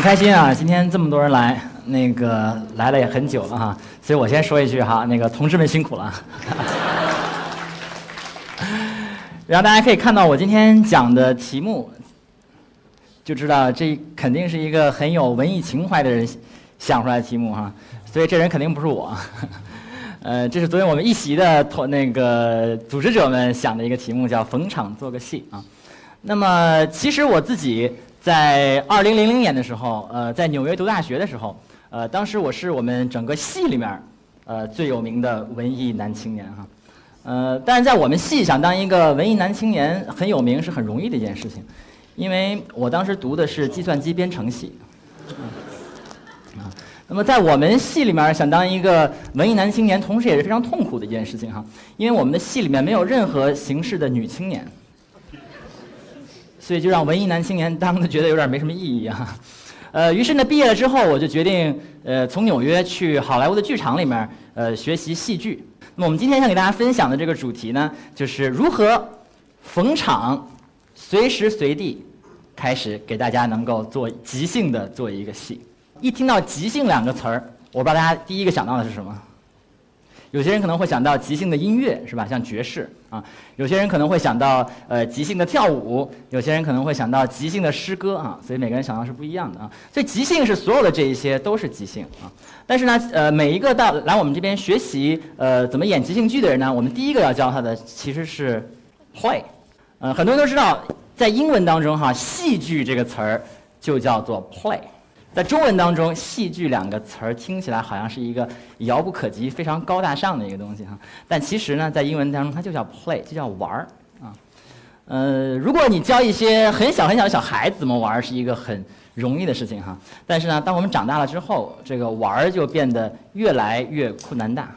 很开心啊！今天这么多人来，那个来了也很久了哈，所以我先说一句哈，那个同志们辛苦了。然后大家可以看到我今天讲的题目，就知道这肯定是一个很有文艺情怀的人想出来的题目哈，所以这人肯定不是我。呃，这是昨天我们一席的同那个组织者们想的一个题目，叫“逢场做个戏”啊。那么其实我自己在二零零零年的时候，呃，在纽约读大学的时候，呃，当时我是我们整个系里面呃最有名的文艺男青年哈。呃，但是在我们系想当一个文艺男青年很有名是很容易的一件事情，因为我当时读的是计算机编程系。那么在我们系里面想当一个文艺男青年，同时也是非常痛苦的一件事情哈，因为我们的系里面没有任何形式的女青年。所以就让文艺男青年当的觉得有点没什么意义啊，呃，于是呢，毕业了之后，我就决定呃从纽约去好莱坞的剧场里面呃学习戏剧。那我们今天想给大家分享的这个主题呢，就是如何逢场随时随地开始给大家能够做即兴的做一个戏。一听到即兴两个词儿，我不知道大家第一个想到的是什么。有些人可能会想到即兴的音乐，是吧？像爵士啊。有些人可能会想到呃即兴的跳舞，有些人可能会想到即兴的诗歌啊。所以每个人想到是不一样的啊。所以即兴是所有的这一些都是即兴啊。但是呢，呃，每一个到来我们这边学习呃怎么演即兴剧的人呢，我们第一个要教他的其实是 play。呃，很多人都知道，在英文当中哈，戏剧这个词儿就叫做 play。在中文当中，“戏剧”两个词儿听起来好像是一个遥不可及、非常高大上的一个东西哈，但其实呢，在英文当中它就叫 “play”，就叫玩儿啊。呃，如果你教一些很小很小的小孩子怎么玩儿，是一个很容易的事情哈。但是呢，当我们长大了之后，这个玩儿就变得越来越困难大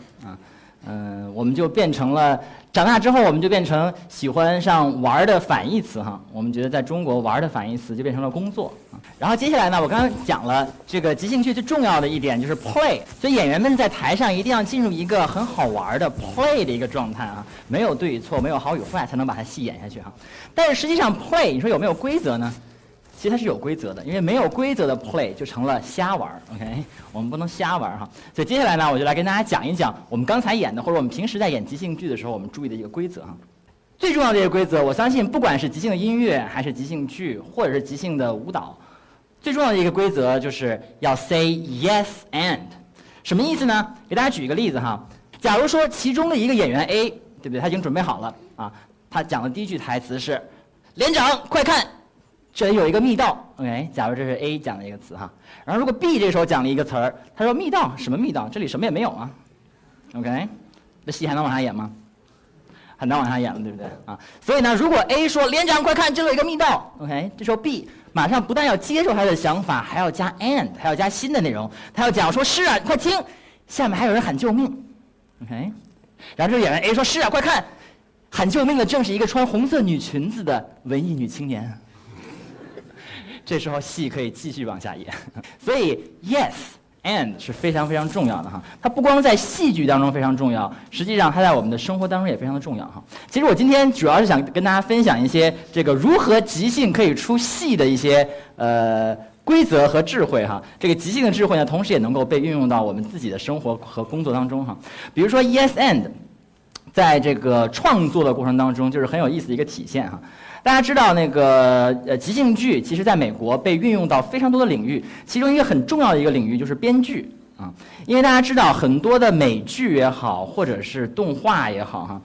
嗯，我们就变成了。长大之后，我们就变成喜欢上玩的反义词哈。我们觉得在中国玩的反义词就变成了工作。然后接下来呢，我刚刚讲了这个即兴剧最重要的一点就是 play，所以演员们在台上一定要进入一个很好玩的 play 的一个状态啊，没有对与错，没有好与坏，才能把它戏演下去哈。但是实际上 play，你说有没有规则呢？其实它是有规则的，因为没有规则的 play 就成了瞎玩儿，OK？我们不能瞎玩儿哈。所以接下来呢，我就来跟大家讲一讲我们刚才演的，或者我们平时在演即兴剧的时候，我们注意的一个规则哈。最重要的一个规则，我相信不管是即兴的音乐，还是即兴剧，或者是即兴的舞蹈，最重要的一个规则就是要 say yes and。什么意思呢？给大家举一个例子哈。假如说其中的一个演员 A，对不对？他已经准备好了啊，他讲的第一句台词是：“连长，快看。”这里有一个密道，OK。假如这是 A 讲的一个词哈，然后如果 B 这时候讲了一个词儿，他说密道什么密道？这里什么也没有啊，OK。这戏还能往下演吗？很难往下演了，对不对啊？所以呢，如果 A 说连长快看，这里有一个密道，OK。这时候 B 马上不但要接受他的想法，还要加 and，还要加新的内容，他要讲说是啊，快听，下面还有人喊救命，OK。然后这个演员 A 说是啊，快看，喊救命的正是一个穿红色女裙子的文艺女青年。这时候戏可以继续往下演，所以 yes and 是非常非常重要的哈。它不光在戏剧当中非常重要，实际上它在我们的生活当中也非常的重要哈。其实我今天主要是想跟大家分享一些这个如何即兴可以出戏的一些呃规则和智慧哈。这个即兴的智慧呢，同时也能够被运用到我们自己的生活和工作当中哈。比如说 yes and，在这个创作的过程当中就是很有意思的一个体现哈。大家知道那个呃即兴剧，其实在美国被运用到非常多的领域，其中一个很重要的一个领域就是编剧啊，因为大家知道很多的美剧也好，或者是动画也好哈，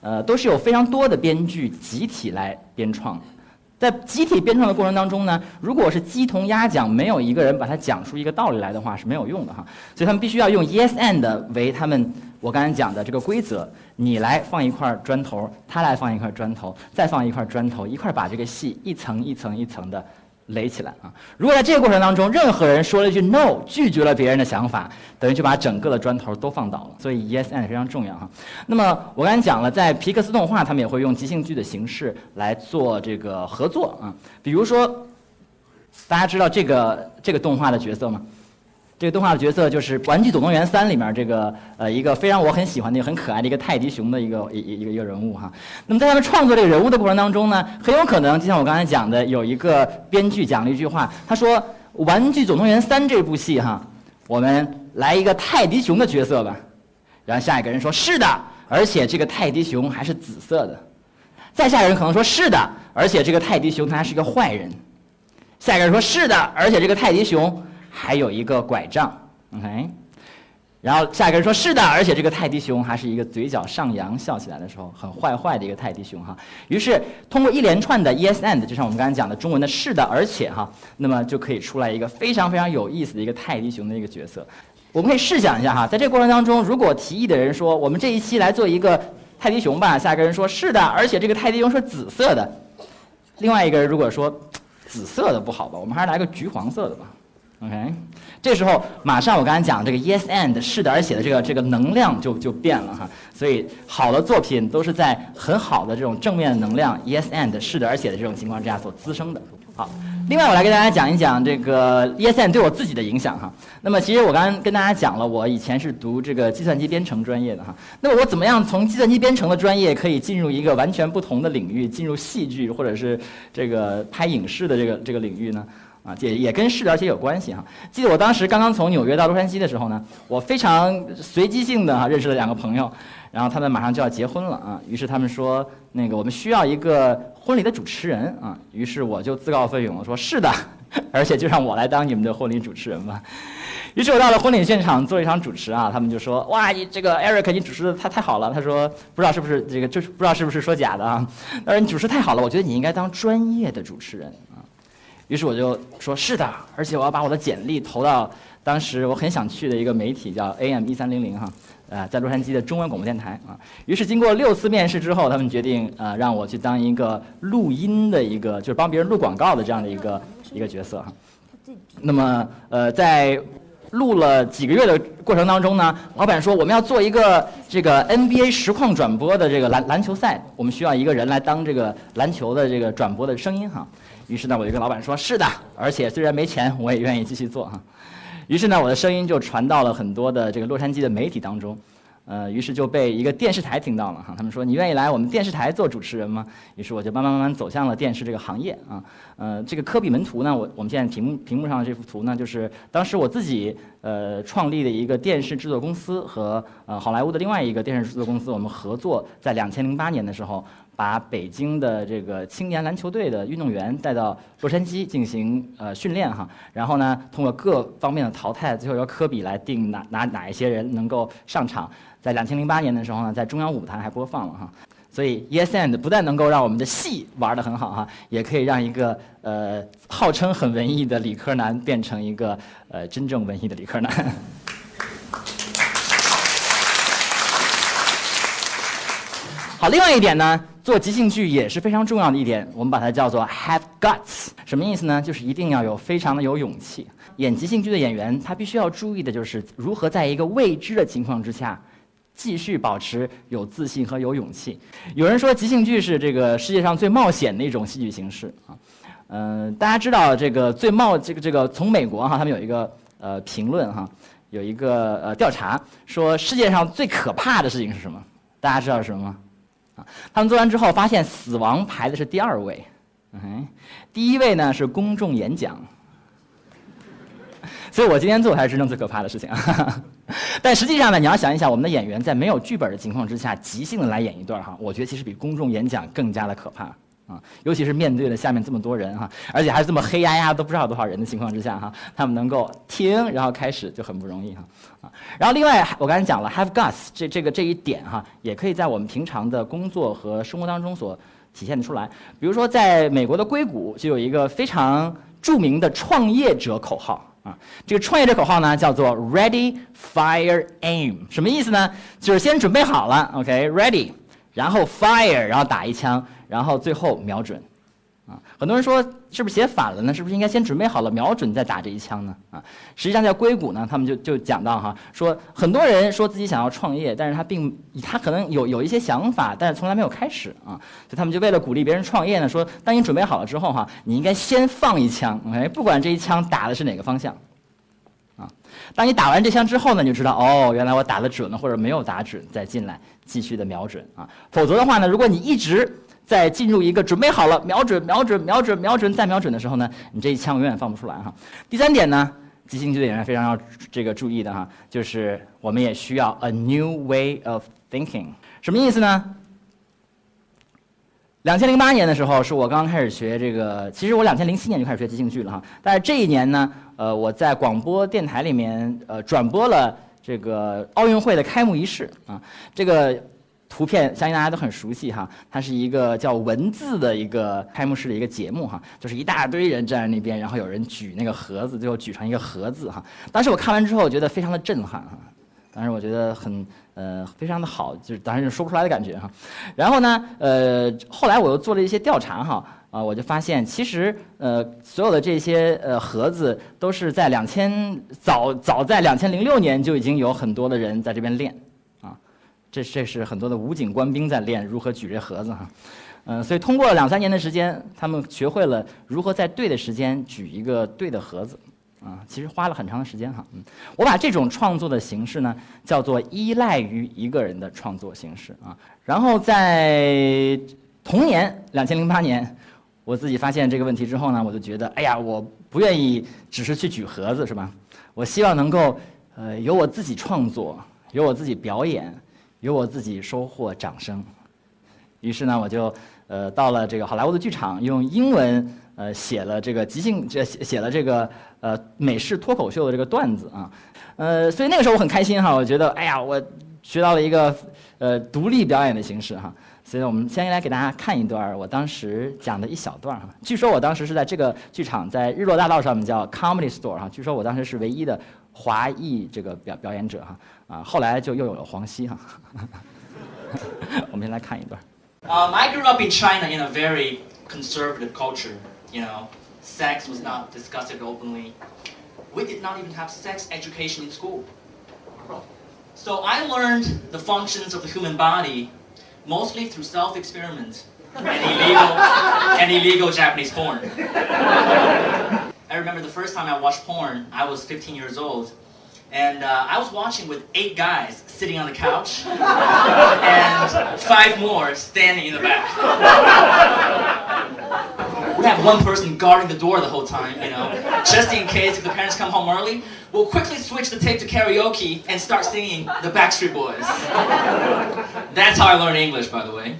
呃都是有非常多的编剧集体来编创，在集体编创的过程当中呢，如果是鸡同鸭讲，没有一个人把它讲出一个道理来的话是没有用的哈，所以他们必须要用 yes and 为他们我刚才讲的这个规则。你来放一块砖头，他来放一块砖头，再放一块砖头，一块把这个戏一层一层一层的垒起来啊！如果在这个过程当中，任何人说了一句 “no”，拒绝了别人的想法，等于就把整个的砖头都放倒了。所以 “yes and” 非常重要哈。那么我刚才讲了，在皮克斯动画，他们也会用即兴剧的形式来做这个合作啊。比如说，大家知道这个这个动画的角色吗？这个动画的角色就是《玩具总动员三》里面这个呃一个非常我很喜欢的、很可爱的一个泰迪熊的一个一一个一个人物哈。那么在他们创作这个人物的过程当中呢，很有可能就像我刚才讲的，有一个编剧讲了一句话，他说：“《玩具总动员三》这部戏哈，我们来一个泰迪熊的角色吧。然后下一个人说是的，而且这个泰迪熊还是紫色的。再下一个人可能说是的，而且这个泰迪熊它还是一个坏人。下一个人说是的，而且这个泰迪熊还有一个拐杖。OK。然后下一个人说是的，而且这个泰迪熊还是一个嘴角上扬笑起来的时候很坏坏的一个泰迪熊哈。于是通过一连串的 yes and，就像我们刚才讲的中文的是的，而且哈，那么就可以出来一个非常非常有意思的一个泰迪熊的一个角色。我们可以试想一下哈，在这个过程当中，如果提议的人说我们这一期来做一个泰迪熊吧，下一个人说是的，而且这个泰迪熊是紫色的。另外一个人如果说紫色的不好吧，我们还是来个橘黄色的吧。OK，这时候马上我刚才讲这个 yes and 是的，而且的这个这个能量就就变了哈。所以好的作品都是在很好的这种正面能量 yes and 是的，而且的这种情况之下所滋生的。好，另外我来给大家讲一讲这个 yes and 对我自己的影响哈。那么其实我刚刚跟大家讲了，我以前是读这个计算机编程专业的哈。那么我怎么样从计算机编程的专业可以进入一个完全不同的领域，进入戏剧或者是这个拍影视的这个这个领域呢？啊，也也跟视而且有关系哈。记得我当时刚刚从纽约到洛杉矶的时候呢，我非常随机性的哈认识了两个朋友，然后他们马上就要结婚了啊，于是他们说那个我们需要一个婚礼的主持人啊，于是我就自告奋勇说是的，而且就让我来当你们的婚礼主持人吧。于是我到了婚礼现场做一场主持啊，他们就说哇，你这个 Eric 你主持的太太好了。他说不知道是不是这个就是不知道是不是说假的啊，他说你主持太好了，我觉得你应该当专业的主持人。于是我就说是的，而且我要把我的简历投到当时我很想去的一个媒体，叫 AM 一三零零哈，呃，在洛杉矶的中文广播电台啊。于是经过六次面试之后，他们决定呃让我去当一个录音的一个，就是帮别人录广告的这样的一个一个角色哈。那么呃在录了几个月的过程当中呢，老板说我们要做一个这个 NBA 实况转播的这个篮篮球赛，我们需要一个人来当这个篮球的这个转播的声音哈。于是呢，我就跟老板说：“是的，而且虽然没钱，我也愿意继续做哈。”于是呢，我的声音就传到了很多的这个洛杉矶的媒体当中。呃，于是就被一个电视台听到了哈，他们说你愿意来我们电视台做主持人吗？于是我就慢慢慢慢走向了电视这个行业啊。呃，这个科比门图呢，我我们现在屏幕屏幕上的这幅图呢，就是当时我自己呃创立的一个电视制作公司和呃好莱坞的另外一个电视制作公司，我们合作在两千零八年的时候，把北京的这个青年篮球队的运动员带到洛杉矶进行呃训练哈，然后呢，通过各方面的淘汰，最后由科比来定哪哪哪一些人能够上场。在两千零八年的时候呢，在中央舞台还播放了哈，所以 Yes and 不但能够让我们的戏玩得很好哈，也可以让一个呃号称很文艺的理科男变成一个呃真正文艺的理科男。好，另外一点呢，做即兴剧也是非常重要的一点，我们把它叫做 have guts，什么意思呢？就是一定要有非常的有勇气。演即兴剧的演员，他必须要注意的就是如何在一个未知的情况之下。继续保持有自信和有勇气。有人说即兴剧是这个世界上最冒险的一种戏剧形式啊。嗯，大家知道这个最冒这个这个从美国哈，他们有一个呃评论哈，有一个呃调查说世界上最可怕的事情是什么？大家知道是什么吗？啊，他们做完之后发现死亡排的是第二位，嗯，第一位呢是公众演讲。所以我今天做才是真正最可怕的事情！但实际上呢，你要想一想，我们的演员在没有剧本的情况之下，即兴的来演一段哈，我觉得其实比公众演讲更加的可怕啊！尤其是面对了下面这么多人哈，而且还是这么黑压压都不知道多少人的情况之下哈，他们能够听然后开始就很不容易哈啊！然后另外我刚才讲了 have guts 这这个这一点哈，也可以在我们平常的工作和生活当中所体现的出来。比如说，在美国的硅谷就有一个非常著名的创业者口号。啊，这个创业者口号呢叫做 Ready, Fire, Aim，什么意思呢？就是先准备好了，OK，Ready，然后 Fire，然后打一枪，然后最后瞄准。啊，很多人说是不是写反了呢？是不是应该先准备好了瞄准再打这一枪呢？啊，实际上在硅谷呢，他们就就讲到哈，说很多人说自己想要创业，但是他并他可能有有一些想法，但是从来没有开始啊，所以他们就为了鼓励别人创业呢，说当你准备好了之后哈，你应该先放一枪，OK，不管这一枪打的是哪个方向，啊，当你打完这枪之后呢，你就知道哦，原来我打的准了或者没有打准，再进来继续的瞄准啊，否则的话呢，如果你一直在进入一个准备好了瞄准、瞄准、瞄准、瞄准再瞄准的时候呢，你这一枪永远放不出来哈。第三点呢，即兴剧演员非常要这个注意的哈，就是我们也需要 a new way of thinking，什么意思呢？两千零八年的时候是我刚刚开始学这个，其实我两千零七年就开始学即兴剧了哈，但是这一年呢，呃，我在广播电台里面呃转播了这个奥运会的开幕仪式啊，这个。图片相信大家都很熟悉哈，它是一个叫文字的一个开幕式的一个节目哈，就是一大堆人站在那边，然后有人举那个盒子，最后举成一个盒子哈。当时我看完之后，我觉得非常的震撼哈，当时我觉得很呃非常的好，就是当时说不出来的感觉哈。然后呢，呃，后来我又做了一些调查哈，啊，我就发现其实呃所有的这些呃盒子都是在两千早早在两千零六年就已经有很多的人在这边练。啊这这是很多的武警官兵在练如何举这盒子哈，嗯，所以通过两三年的时间，他们学会了如何在对的时间举一个对的盒子，啊，其实花了很长的时间哈，嗯，我把这种创作的形式呢叫做依赖于一个人的创作形式啊，然后在同年两千零八年，我自己发现这个问题之后呢，我就觉得，哎呀，我不愿意只是去举盒子是吧？我希望能够，呃，由我自己创作，由我自己表演。由我自己收获掌声，于是呢，我就呃到了这个好莱坞的剧场，用英文呃写了这个即兴，这写了这个呃美式脱口秀的这个段子啊，呃，所以那个时候我很开心哈，我觉得哎呀，我学到了一个呃独立表演的形式哈，所以我们先来给大家看一段我当时讲的一小段哈，据说我当时是在这个剧场在日落大道上面叫 Comedy Store 哈，据说我当时是唯一的华裔这个表表演者哈。啊，后来就又有了黄西哈。我们先来看一段。Um, I grew up in China in a very conservative culture. You know, sex was not discussed openly. We did not even have sex education in school. So I learned the functions of the human body mostly through self-experiment and illegal and illegal Japanese porn. I remember the first time I watched porn, I was 15 years old. And uh, I was watching with eight guys sitting on the couch and five more standing in the back. We have one person guarding the door the whole time, you know, just in case if the parents come home early. We'll quickly switch the tape to karaoke and start singing the Backstreet Boys. That's how I learned English, by the way.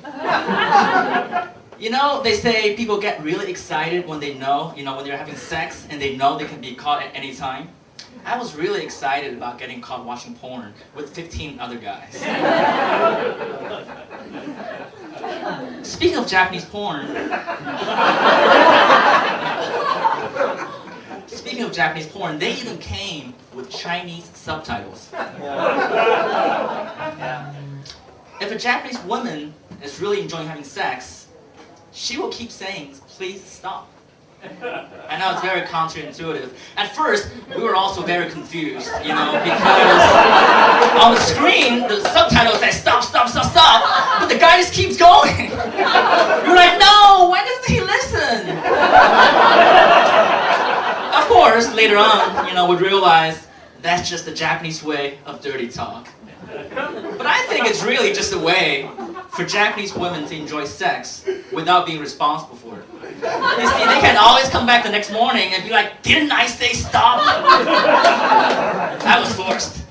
You know, they say people get really excited when they know, you know, when they're having sex and they know they can be caught at any time. I was really excited about getting caught watching porn with 15 other guys. Speaking of Japanese porn, speaking of Japanese porn, they even came with Chinese subtitles. Yeah. Um, if a Japanese woman is really enjoying having sex, she will keep saying, please stop. I know it's very counterintuitive. At first, we were also very confused, you know, because on the screen, the subtitles say stop, stop, stop, stop, but the guy just keeps going. You're like, no, why doesn't he listen? of course, later on, you know, we realized that's just the Japanese way of dirty talk. But I think it's really just a way for Japanese women to enjoy sex without being responsible for it. They can always come back the next morning and be like, didn't I say stop? I was forced.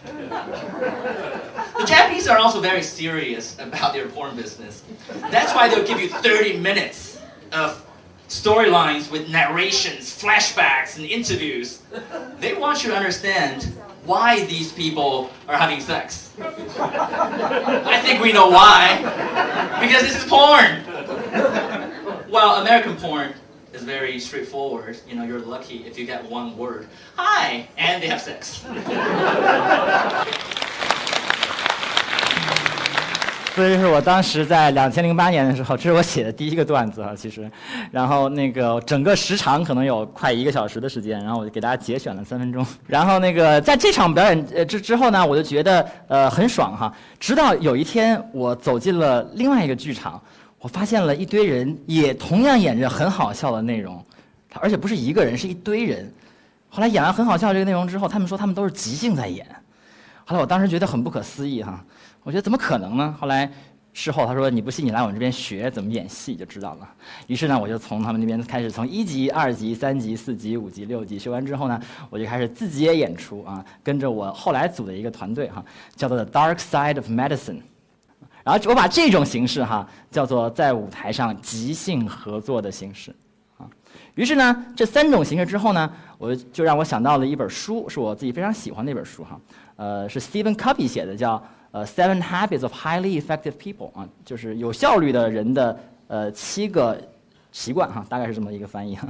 The Japanese are also very serious about their porn business. That's why they'll give you 30 minutes of storylines with narrations, flashbacks, and interviews. They want you to understand why these people are having sex. I think we know why. Because this is porn. Well, American porn is very straightforward. You know, you're lucky if you get one word. Hi! And they have sex. 所以是我当时在两千零八年的时候，这是我写的第一个段子啊，其实，然后那个整个时长可能有快一个小时的时间，然后我就给大家节选了三分钟。然后那个在这场表演呃之之后呢，我就觉得呃很爽哈。直到有一天我走进了另外一个剧场，我发现了一堆人也同样演着很好笑的内容，而且不是一个人，是一堆人。后来演完很好笑这个内容之后，他们说他们都是即兴在演。后来我当时觉得很不可思议哈。我觉得怎么可能呢？后来事后他说你不信你来我们这边学怎么演戏就知道了。于是呢，我就从他们那边开始，从一级、二级、三级、四级、五级、六级学完之后呢，我就开始自己也演出啊，跟着我后来组的一个团队哈，叫做 The Dark Side of Medicine。然后我把这种形式哈叫做在舞台上即兴合作的形式啊。于是呢，这三种形式之后呢，我就让我想到了一本书，是我自己非常喜欢的一本书哈，呃，是 Stephen Covey 写的，叫呃《Seven Habits of Highly Effective People》啊，就是有效率的人的呃七个习惯哈，大概是这么一个翻译哈。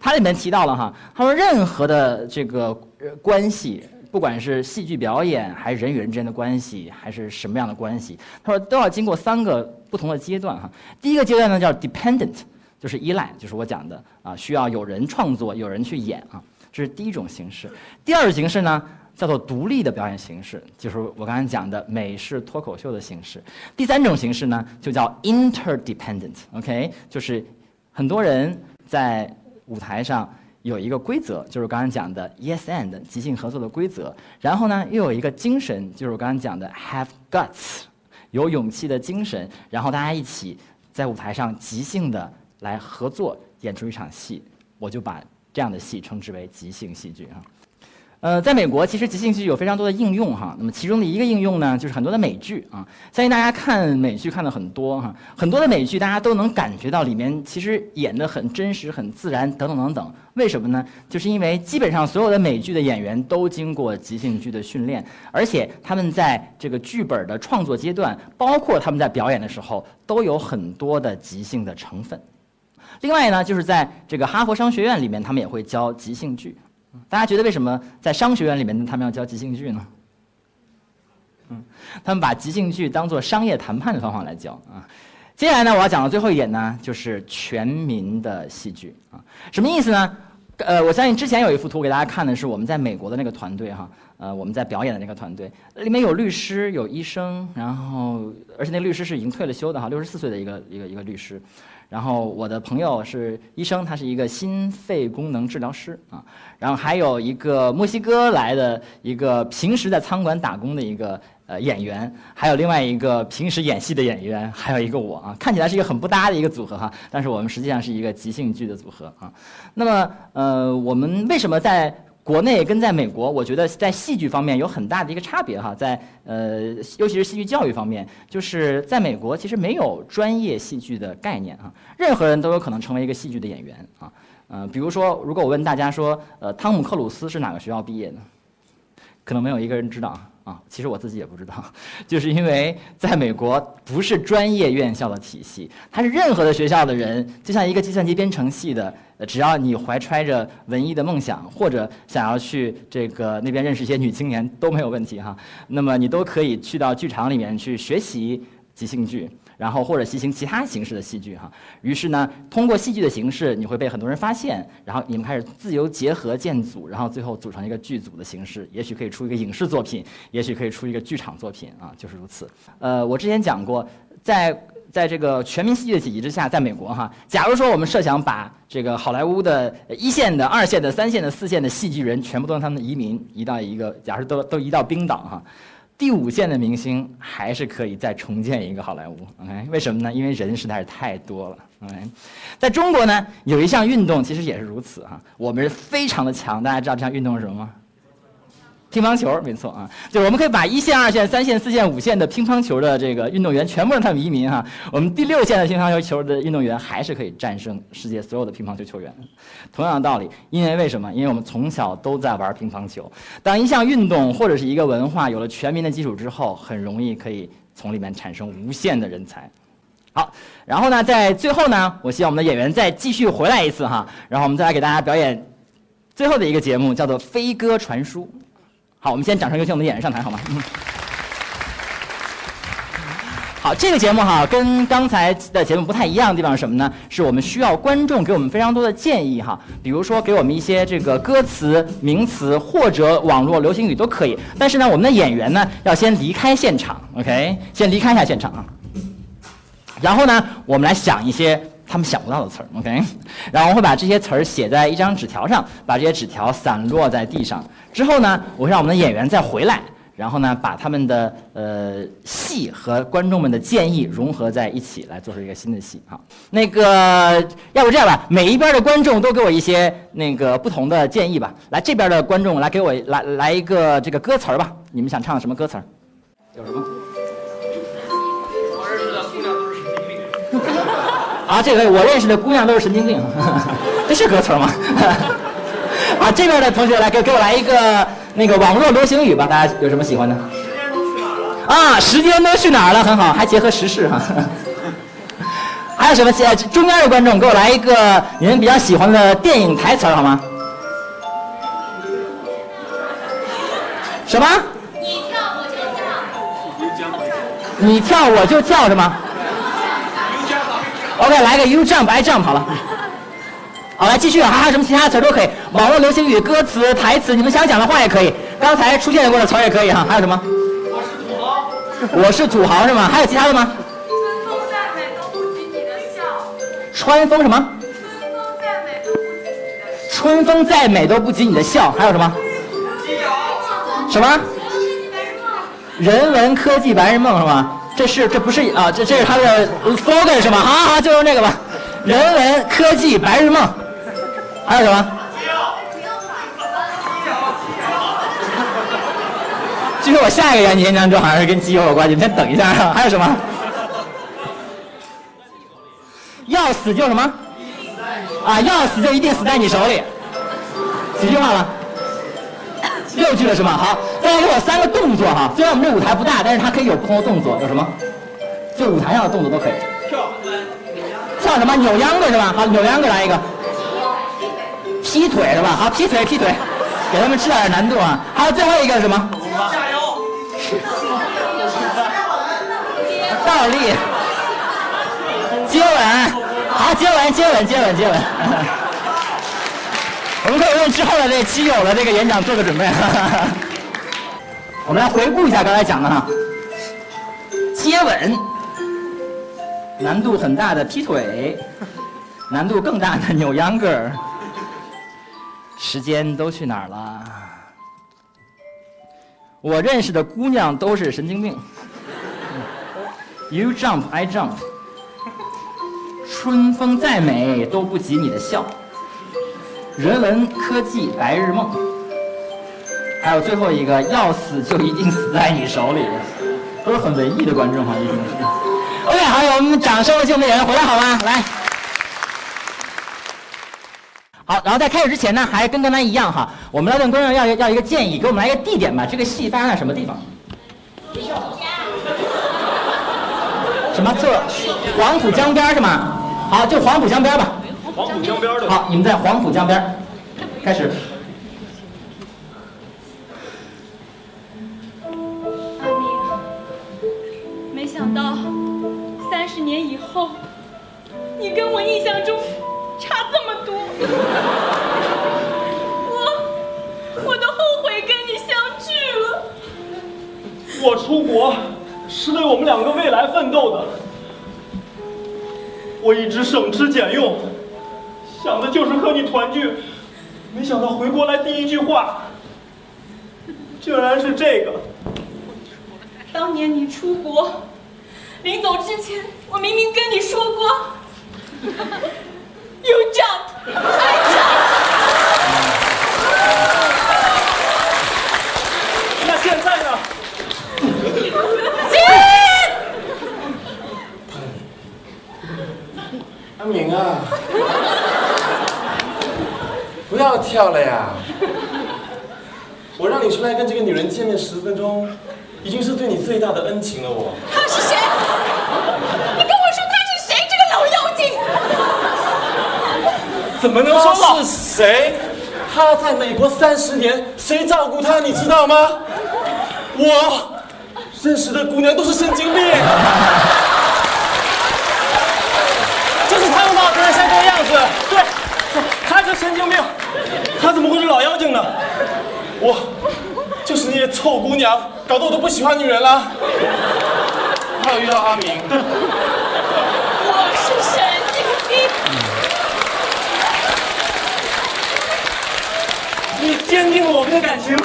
它里面提到了哈，他说任何的这个关系，不管是戏剧表演，还是人与人之间的关系，还是什么样的关系，他说都要经过三个不同的阶段哈。第一个阶段呢叫 dependent。就是依赖，就是我讲的啊，需要有人创作，有人去演啊，这是第一种形式。第二种形式呢，叫做独立的表演形式，就是我刚才讲的美式脱口秀的形式。第三种形式呢，就叫 interdependent，OK，就是很多人在舞台上有一个规则，就是刚才讲的 yes and 即兴合作的规则，然后呢又有一个精神，就是我刚才讲的 have guts，有勇气的精神，然后大家一起在舞台上即兴的。来合作演出一场戏，我就把这样的戏称之为即兴戏剧啊。呃，在美国，其实即兴剧有非常多的应用哈。那么其中的一个应用呢，就是很多的美剧啊。相信大家看美剧看的很多哈，很多的美剧大家都能感觉到里面其实演的很真实、很自然等等等等。为什么呢？就是因为基本上所有的美剧的演员都经过即兴剧的训练，而且他们在这个剧本的创作阶段，包括他们在表演的时候，都有很多的即兴的成分。另外呢，就是在这个哈佛商学院里面，他们也会教即兴剧。大家觉得为什么在商学院里面他们要教即兴剧呢？嗯，他们把即兴剧当做商业谈判的方法来教啊。接下来呢，我要讲的最后一点呢，就是全民的戏剧啊。什么意思呢？呃，我相信之前有一幅图给大家看的是我们在美国的那个团队哈，呃，我们在表演的那个团队，里面有律师，有医生，然后而且那个律师是已经退了休的哈，六十四岁的一个一个一个律师。然后我的朋友是医生，他是一个心肺功能治疗师啊。然后还有一个墨西哥来的一个平时在餐馆打工的一个呃演员，还有另外一个平时演戏的演员，还有一个我啊，看起来是一个很不搭的一个组合哈。但是我们实际上是一个即兴剧的组合啊。那么呃，我们为什么在？国内跟在美国，我觉得在戏剧方面有很大的一个差别哈，在呃，尤其是戏剧教育方面，就是在美国其实没有专业戏剧的概念啊，任何人都有可能成为一个戏剧的演员啊，呃，比如说，如果我问大家说，呃，汤姆克鲁斯是哪个学校毕业的？可能没有一个人知道。啊，其实我自己也不知道，就是因为在美国不是专业院校的体系，它是任何的学校的人，就像一个计算机编程系的，只要你怀揣着文艺的梦想，或者想要去这个那边认识一些女青年都没有问题哈，那么你都可以去到剧场里面去学习即兴剧。然后或者进行其他形式的戏剧哈，于是呢，通过戏剧的形式，你会被很多人发现，然后你们开始自由结合建组，然后最后组成一个剧组的形式，也许可以出一个影视作品，也许可以出一个剧场作品啊，就是如此。呃，我之前讲过，在在这个全民戏剧的体系之下，在美国哈，假如说我们设想把这个好莱坞的一线的、二线的、三线的、四线的戏剧人全部都让他们移民移到一个，假如都都移到冰岛哈。第五线的明星还是可以再重建一个好莱坞，OK？为什么呢？因为人实在是太多了，OK？在中国呢，有一项运动其实也是如此哈，我们是非常的强。大家知道这项运动是什么吗？乒乓球，没错啊，就我们可以把一线、二线、三线、四线、五线的乒乓球的这个运动员全部让他们移民哈。我们第六线的乒乓球球的运动员还是可以战胜世界所有的乒乓球球员。同样的道理，因为为什么？因为我们从小都在玩乒乓球。当一项运动或者是一个文化有了全民的基础之后，很容易可以从里面产生无限的人才。好，然后呢，在最后呢，我希望我们的演员再继续回来一次哈，然后我们再来给大家表演最后的一个节目，叫做《飞鸽传书》。好，我们先掌声有请我们的演员上台，好吗？好，这个节目哈，跟刚才的节目不太一样的地方是什么呢？是我们需要观众给我们非常多的建议哈，比如说给我们一些这个歌词、名词或者网络流行语都可以。但是呢，我们的演员呢要先离开现场，OK，先离开一下现场啊。然后呢，我们来想一些他们想不到的词儿，OK，然后我会把这些词儿写在一张纸条上，把这些纸条散落在地上。之后呢，我会让我们的演员再回来，然后呢，把他们的呃戏和观众们的建议融合在一起，来做出一个新的戏哈。那个，要不这样吧，每一边的观众都给我一些那个不同的建议吧。来，这边的观众来给我来来一个这个歌词儿吧，你们想唱什么歌词儿？有什么？啊，这个我认识的姑娘都是神经病，这是歌词儿吗？啊，这边的同学来给给我来一个那个网络流行语吧，大家有什么喜欢的？啊，时间都去哪儿了？很好，还结合时事哈。还有什么？呃，中间的观众给我来一个你们比较喜欢的电影台词好吗？什么？你跳我就跳，你跳我就跳是吗？OK，来个 You jump I jump 好了。好，来继续啊，还有什么其他词都可以，网络流行语、歌词、台词，你们想讲的话也可以。刚才出现过的词儿也可以哈。还有什么？我是土豪。我是土豪是吗？还有其他的吗？春风再美都不及你的笑，春风什么？春风再美都不及你的笑，春风再美都不及你的笑。还有什么？什么？人文科技白日梦是吗？这是这不是啊？这这是他的 slogan 是吗？好好，就用这个吧。人文科技白日梦。还有什么？这是我下一个演演讲之后好像是跟机油有关系，你先等一下啊。还有什么？要死就什么？啊，要死就一定死在你手里。几句话了？六句了是吗？好，再来给我三个动作哈。虽然我们这舞台不大，但是它可以有不同的动作，有什么？就舞台上的动作都可以。跳。跳什么？扭秧歌是吧？好，扭秧歌来一个。劈腿是吧？好，劈腿劈腿，给他们吃点难度啊。还有最后一个是什么？加油。倒立。接吻。好，接吻接吻接吻接吻。我们可以为之后的这基友的这个演讲做个准备。我们来回顾一下刚才讲的哈。接吻，难度很大的劈腿，难度更大的扭秧歌。时间都去哪儿了？我认识的姑娘都是神经病。You jump, I jump。春风再美都不及你的笑。人文科技白日梦。还有最后一个，要死就一定死在你手里，都是很文艺的观众哈，一定是。OK，好，我们掌声为我们演员回来好吗？来。好，然后在开始之前呢，还跟刚才一样哈，我们来问观众要要一个建议，给我们来一个地点吧。这个戏发生在什么地方？什么侧？黄浦江边是吗？好，就黄浦江边吧。黄浦江边的。好，你们在黄浦江边，开始。阿明，没想到三十年以后，你跟我印象中差这么多。我我都后悔跟你相聚了。我出国是为我们两个未来奋斗的。我一直省吃俭用，想的就是和你团聚，没想到回国来第一句话，竟然是这个。当年你出国，临走之前，我明明跟你说过，You jump, 那现在呢？阿明啊，不要跳了呀！我让你出来跟这个女人见面十分钟，已经是对你最大的恩情了。我他是谁？你跟我说他是谁？这个老妖精！怎么能说他是谁？他在美国三十年，谁照顾他？你知道吗？我认识的姑娘都是神经病。就是他们把我看成像这个样子，神经病，他怎么会是老妖精呢？我就是那些臭姑娘，搞得我都不喜欢女人了。还有遇到阿明，我是神经病。你坚定了我们的感情。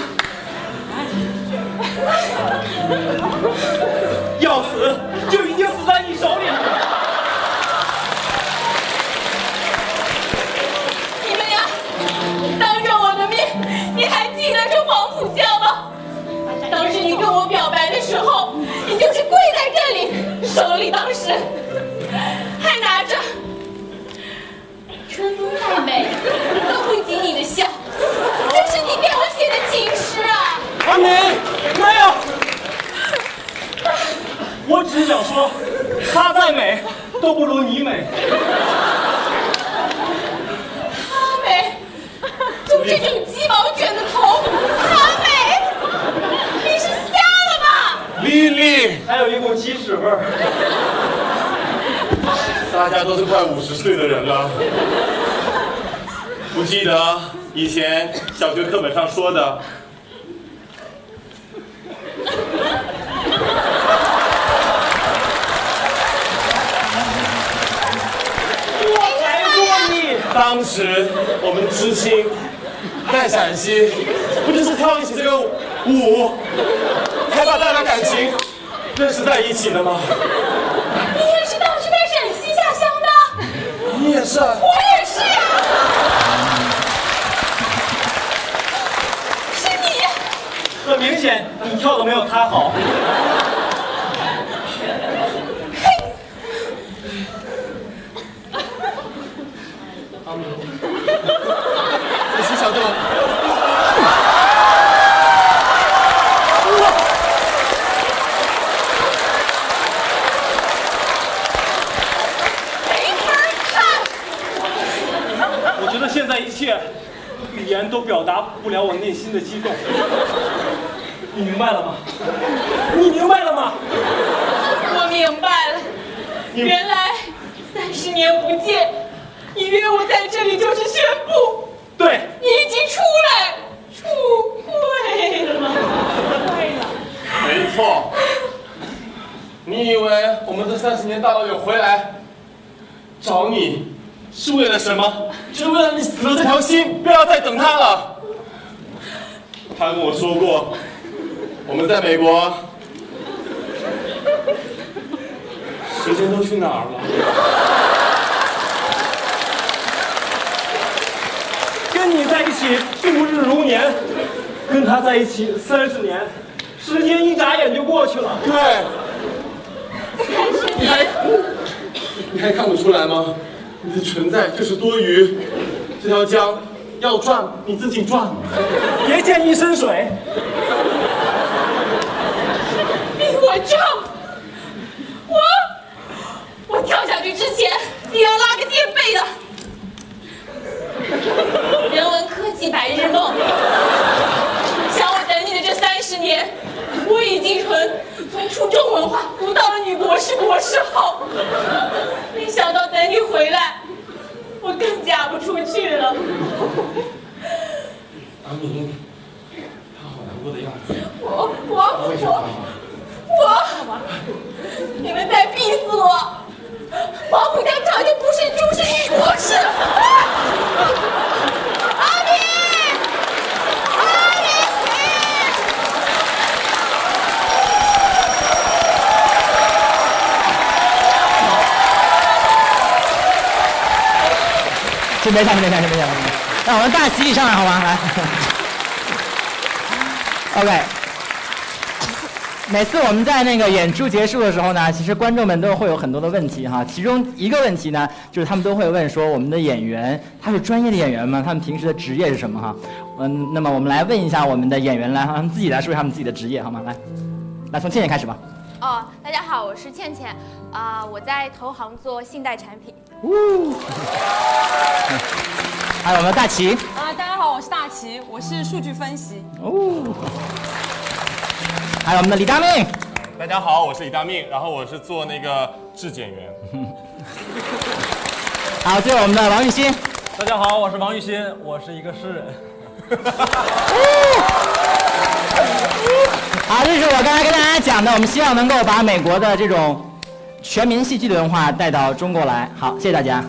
手里当时还拿着“春风太美，都不及你的笑”，这是你给我写的情诗啊！阿明，没有，我只想说，她再美都不如你美。她美，就这种鸡毛卷的头，她美，你是瞎了吧？丽丽，还有一股鸡屎味儿。大家都是快五十岁的人了，不记得以前小学课本上说的。我才过你。当时我们知青在陕西，不就是跳一起这个舞，才把大家感情认识在一起的吗？你也是当时在陕西下乡的，你也是啊。我也是呀、是你，很明显，你跳的没有他好。你是小豆。没法看。我觉得现在一切语言都表达不了我内心的激动。你明白了吗？你明白了吗？我明白了，原来三十年不见，你约我在这里就是宣布对，你已经出来出柜了。对了，没错。你以为我们这三十年大老远回来找你，是为了什么？就是为了你死了这条心，不要再等他了。他跟我说过，我们在美国，时间都去哪儿了？跟你在一起度日如年，跟他在一起三十年，时间一眨眼就过去了。对，你还你还看不出来吗？你的存在就是多余。这条江要转，你自己转。别溅一身水。逼我撞，我我跳下去之前，你要拉个垫背的。人文科技白日梦，想我等你的这三十年，我已经从从初中文化读到了女博士、博士后，没想到等你回来，我更嫁不出去了。阿明，他好难过的样子。我我我我，你们在逼死我！黄浦江早就不是猪，是女博士。先别上，先别上，先别上，先别上让我们大家集体上来好吗？来，OK。每次我们在那个演出结束的时候呢，其实观众们都会有很多的问题哈。其中一个问题呢，就是他们都会问说，我们的演员他是专业的演员吗？他们平时的职业是什么哈？嗯，那么我们来问一下我们的演员来，让他们自己来说一下他们自己的职业好吗？来，来从倩倩开始吧。哦，大家好，我是倩倩，啊、我在投行做信贷产品。还有 我们的大齐。啊，大家好，我是大齐，我是数据分析。哦。还有我们的李大命。大家好，我是李大命，然后我是做那个质检员。好，最后我们的王玉鑫。大家好，我是王玉鑫，我是一个诗人。好，这是我刚才跟大家讲的，我们希望能够把美国的这种全民戏剧的文化带到中国来。好，谢谢大家。